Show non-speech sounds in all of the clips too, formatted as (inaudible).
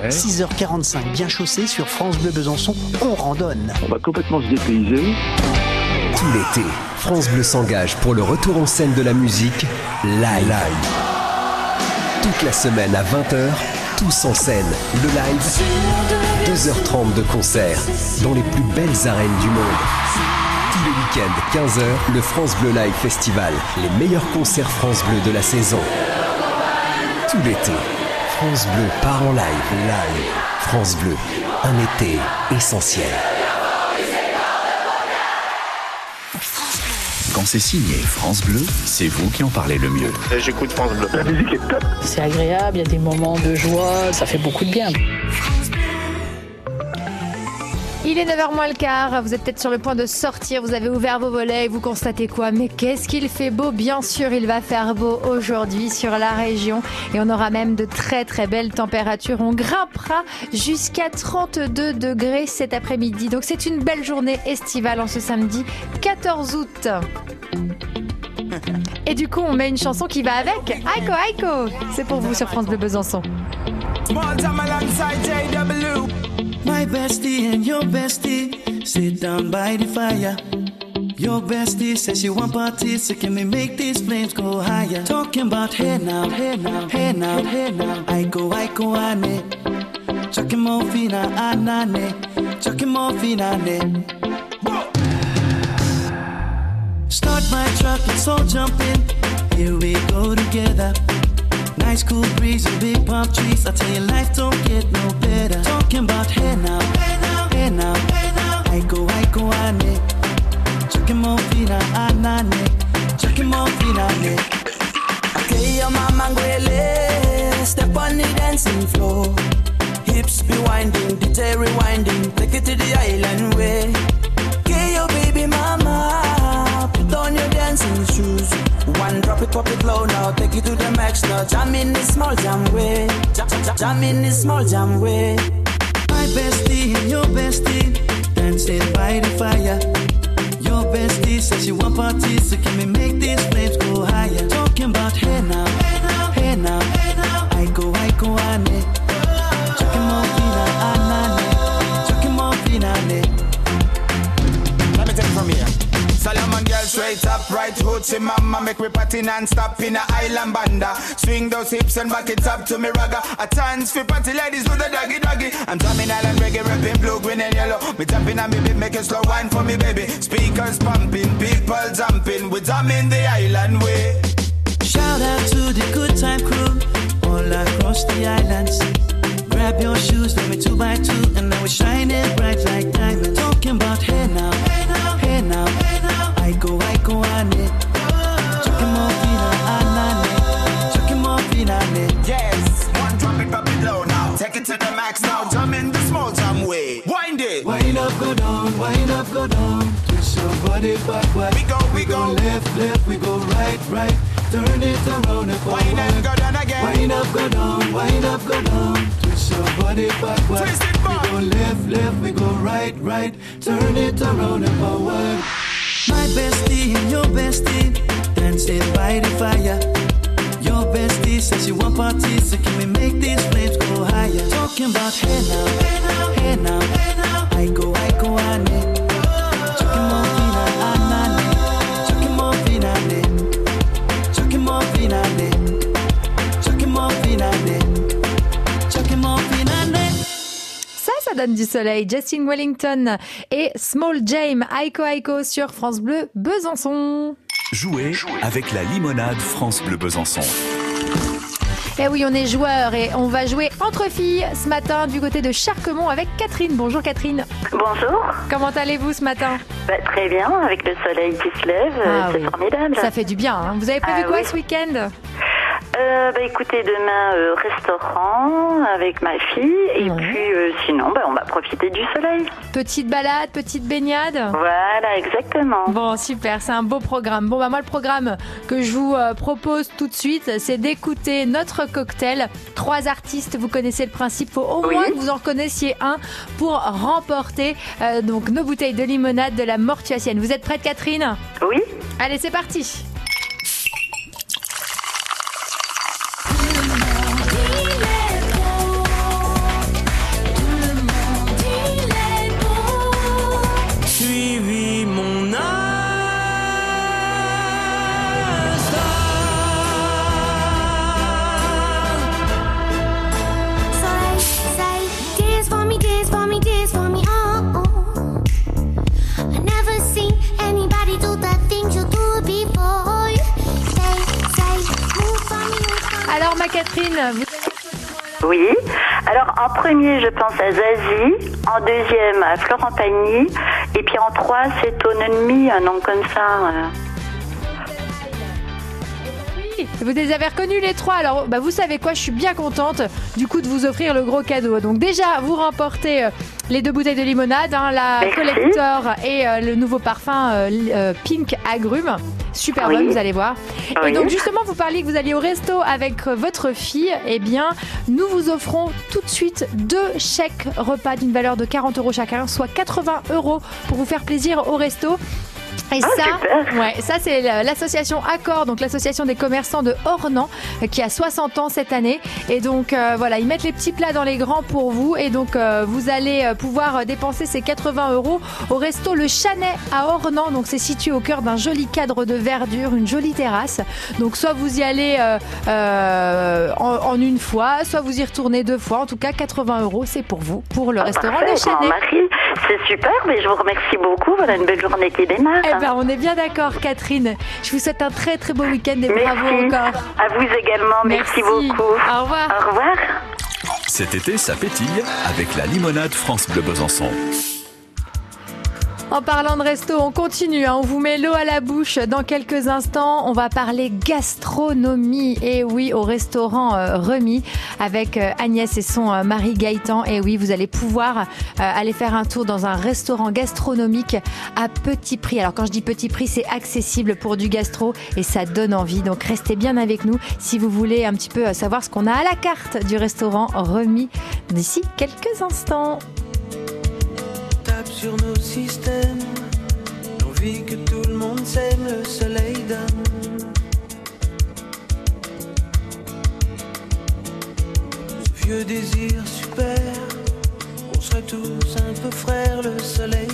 Bleu. 6h45, bien chaussé sur France Bleu Besançon, on randonne. On va complètement se dépayser. Tout l'été, France Bleu s'engage pour le retour en scène de la musique live. Toute la semaine à 20h, tous en scène, le live, 2h30 de concert dans les plus belles arènes du monde. Tous les week-ends, 15h, le France Bleu Live Festival, les meilleurs concerts France Bleu de la saison. Tout l'été, France Bleu part en live, live. France Bleu, un été essentiel. Quand c'est signé France Bleu, c'est vous qui en parlez le mieux. J'écoute France Bleu. La musique est top. C'est agréable, il y a des moments de joie, ça fait beaucoup de bien. Il est 9h moins le quart, vous êtes peut-être sur le point de sortir, vous avez ouvert vos volets et vous constatez quoi? Mais qu'est-ce qu'il fait beau? Bien sûr, il va faire beau aujourd'hui sur la région et on aura même de très très belles températures. On grimpera jusqu'à 32 degrés cet après-midi. Donc c'est une belle journée estivale en ce samedi 14 août. Et du coup, on met une chanson qui va avec. Aiko Aiko C'est pour vous sur France Bleu Besançon. My bestie and your bestie sit down by the fire. Your bestie says she want parties, so can we make these flames go higher? Talking about hey now, hey now, hey now, hey now. I go, I go, ane. Chucking more fina, ah, anane. Ah, Chucking more fina, ane. Start my truck, let's all jump in. Here we go together. Nice cool breeze and big palm trees. I tell you, life don't get no better. Talking about hey now, hey now, hey now, hey now. I go, I go, ane. Chucking more fina, anane. Chucking more fina, ane. Okay, your mama ngwele. Step on the dancing floor. Hips be winding, DJ rewinding. It to the. Jam in this small jam way. Jam, in this small jam way. My bestie and your bestie dancing by the fire. Your bestie says she want parties, so can we make these flames go higher? Talking about hey now, hoochie mama Make me party non-stop in a island banda. Swing those hips and back it up to me ragga. A chance for party ladies do the doggy doggy. I'm drumming island reggae, rapping blue, green and yellow. Me jumping on me beat, making slow wine for me baby. Speakers pumping, people jumping. We drumming the island way. Shout out to the good time crew all across the islands. Grab your shoes, let me two by two, and now we're shining bright like diamonds. Talking about hey now, to the max now, jump in the small jam way Wind it Wind up, go down, wind up, go down. Twist your body backward. We go, we go. left, left, we go right, right. Turn it around and forward. Wind and go down again Wind up, go down, wind up, go down. Twist your body backward. Twist it back. We go left, left, we go right, right. Turn it around and forward. My bestie and your bestie dancing by the fire. Your bestie says she want parties, so can we make these flames go higher? Talking about hey now, hey now, hey now, hey now. I go, I go, ane. Chucking more fina, anane. Chucking more fina, ane. Chucking more fina, ane. Chucking more fina, ane. Chucking more fina, ane. Ça, ça donne du soleil. Justin Wellington et Small Jame, Aiko Aiko sur France Bleu Besançon. Jouez avec la limonade France Bleu Besançon. Eh oui, on est joueurs et on va jouer entre filles ce matin du côté de Charquemont avec Catherine. Bonjour Catherine. Bonjour. Comment allez-vous ce matin? Bah, très bien, avec le soleil qui se lève, euh, Ah c'est oui. formidable. Ça fait du bien. hein. Vous avez prévu Ah quoi oui. ce week-end? Euh, bah, écoutez, demain, euh, restaurant avec ma fille. Et Ouais. puis, euh, sinon, bah, on va profiter du soleil. Petite balade, petite baignade Voilà, exactement. Bon, super, c'est un beau programme. Bon, bah moi, le programme que je vous euh, propose tout de suite, c'est d'écouter notre cocktail. Trois artistes, vous connaissez le principe. Faut au Oui. moins que vous en reconnaissiez un pour remporter euh, donc nos bouteilles de limonade de la Mortuacienne. Vous êtes prête, Catherine? Oui Allez, c'est parti. Oui. Alors en premier, je pense à Zazie. En deuxième, à Florent Pagny. Et puis en trois, c'est ton ennemi, un nom comme ça. euh. Vous les avez reconnus les trois. Alors, bah, vous savez quoi Je suis bien contente du coup de vous offrir le gros cadeau. Donc déjà, vous remportez euh, les deux bouteilles de limonade, hein, la Merci. collector et euh, le nouveau parfum euh, Pink Agrumes. Super Oui. bon, vous allez voir. Et donc justement, vous parliez que vous alliez au resto avec euh, votre fille. Eh bien, nous vous offrons tout de suite deux chèques repas d'une valeur de 40 euros chacun, soit 80 euros pour vous faire plaisir au resto. Et Ah, ça, super. ouais, ça c'est la- l'association Accor, donc l'association des commerçants de Ornans, qui a 60 ans cette année. Et donc euh, voilà, ils mettent les petits plats dans les grands pour vous. Et donc euh, vous allez euh, pouvoir dépenser ces 80 euros au resto Le Chanet à Ornans. Donc c'est situé au cœur d'un joli cadre de verdure, une jolie terrasse. Donc soit vous y allez euh, euh, en, en une fois, soit vous y retournez deux fois. En tout cas, 80 euros, c'est pour vous, pour le restaurant Parfait, Le Chanet. Marie. C'est super, mais je vous remercie beaucoup. Voilà une belle journée qui démarre. Eh ben, on est bien d'accord, Catherine. Je vous souhaite un très très beau week-end et bravo Merci. encore. À vous également. Merci, beaucoup. Au revoir. Au revoir. Cet été, ça pétille avec la limonade France Bleu Besançon. En parlant de resto, on continue. hein. On vous met l'eau à la bouche dans quelques instants. On va parler gastronomie. Et oui, au restaurant euh, Remis avec euh, Agnès et son euh, mari Gaëtan. Et oui, vous allez pouvoir euh, aller faire un tour dans un restaurant gastronomique à petit prix. Alors quand je dis petit prix, c'est accessible pour du gastro et ça donne envie. Donc restez bien avec nous si vous voulez un petit peu savoir ce qu'on a à la carte du restaurant Remis d'ici quelques instants. Sur nos systèmes. L'envie que tout le monde s'aime, le soleil donne. Ce vieux désir super, on serait tous un peu frères, le soleil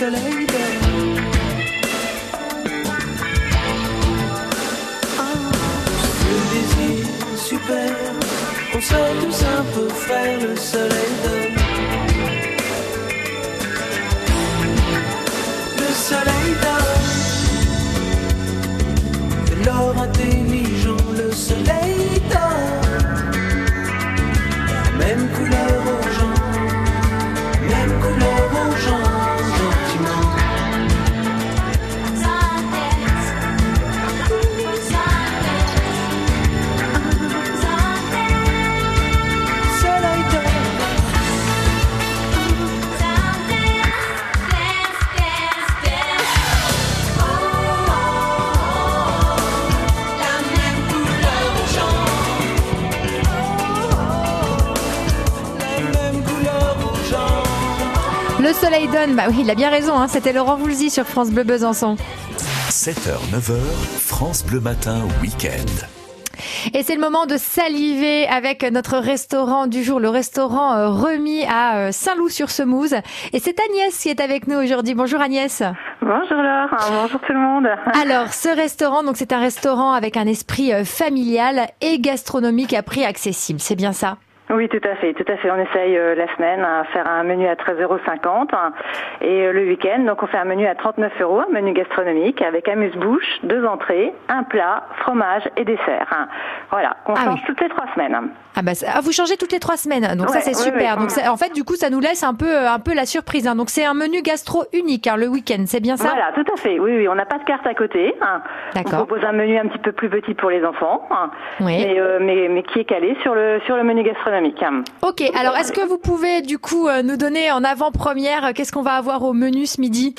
soleil bah oui, il a bien raison, hein, c'était Laurent Voulzy sur France Bleu Besançon. 7h, 9h, France Bleu Matin, week-end. Et c'est le moment de saliver avec notre restaurant du jour, le restaurant euh, remis à euh, Saint-Loup-sur-Semouse. Et c'est Agnès qui est avec nous aujourd'hui. Bonjour Agnès. Bonjour Laure, bonjour tout le monde. (laughs) Alors, ce restaurant, donc c'est un restaurant avec un esprit euh, familial et gastronomique à prix accessible. C'est bien ça? Oui, tout à fait, tout à fait. On essaye euh, la semaine à faire un menu à 13,50 euros et euh, le week-end, donc on fait un menu à 39 euros, un menu gastronomique avec amuse-bouche, deux entrées, un plat, fromage et dessert. Voilà, on Ah change oui. toutes les trois semaines. Ah bah ah, vous changez toutes les trois semaines, donc ça c'est ouais, super. ouais. Donc ça- en fait du coup ça nous laisse un peu euh, un peu la surprise. hein. Donc c'est un menu gastro unique hein, le week-end, c'est bien ça? Voilà, tout à fait. Oui, oui, on n'a pas de carte à côté. hein. D'accord. On propose un menu un petit peu plus petit pour les enfants, hein, Oui. mais, euh, mais, mais qui est calé sur le, sur le menu gastronomique. Ok, alors est-ce que vous pouvez du coup euh, nous donner en avant-première euh, qu'est-ce qu'on va avoir au menu ce midi?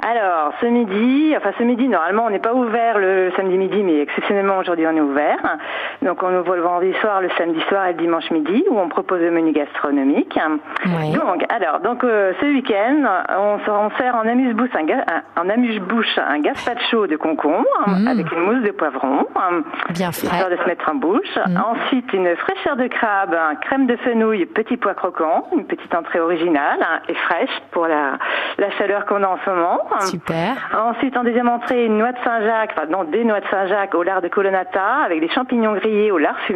Alors, ce midi, enfin ce midi, normalement, on n'est pas ouvert le samedi midi, mais exceptionnellement aujourd'hui, on est ouvert. Donc, on ouvre le vendredi soir, le samedi soir et le dimanche midi, où on propose le menu gastronomique. Oui. Donc, alors, donc euh, ce week-end, on, on sert en amuse-bouche un, un- amuse-bouche un gazpacho de concombre avec une mousse de poivron. Bien frais. De se mettre en bouche. Ensuite, une fraîcheur de crabe, un crème de fenouil, petit pois croquant, une petite entrée originale hein, et fraîche pour la, la chaleur qu'on a en ce moment. Super. Ensuite, en deuxième entrée, une noix de Saint-Jacques, enfin non, des noix de Saint-Jacques au lard de colonnata avec des champignons grillés au lard fumé.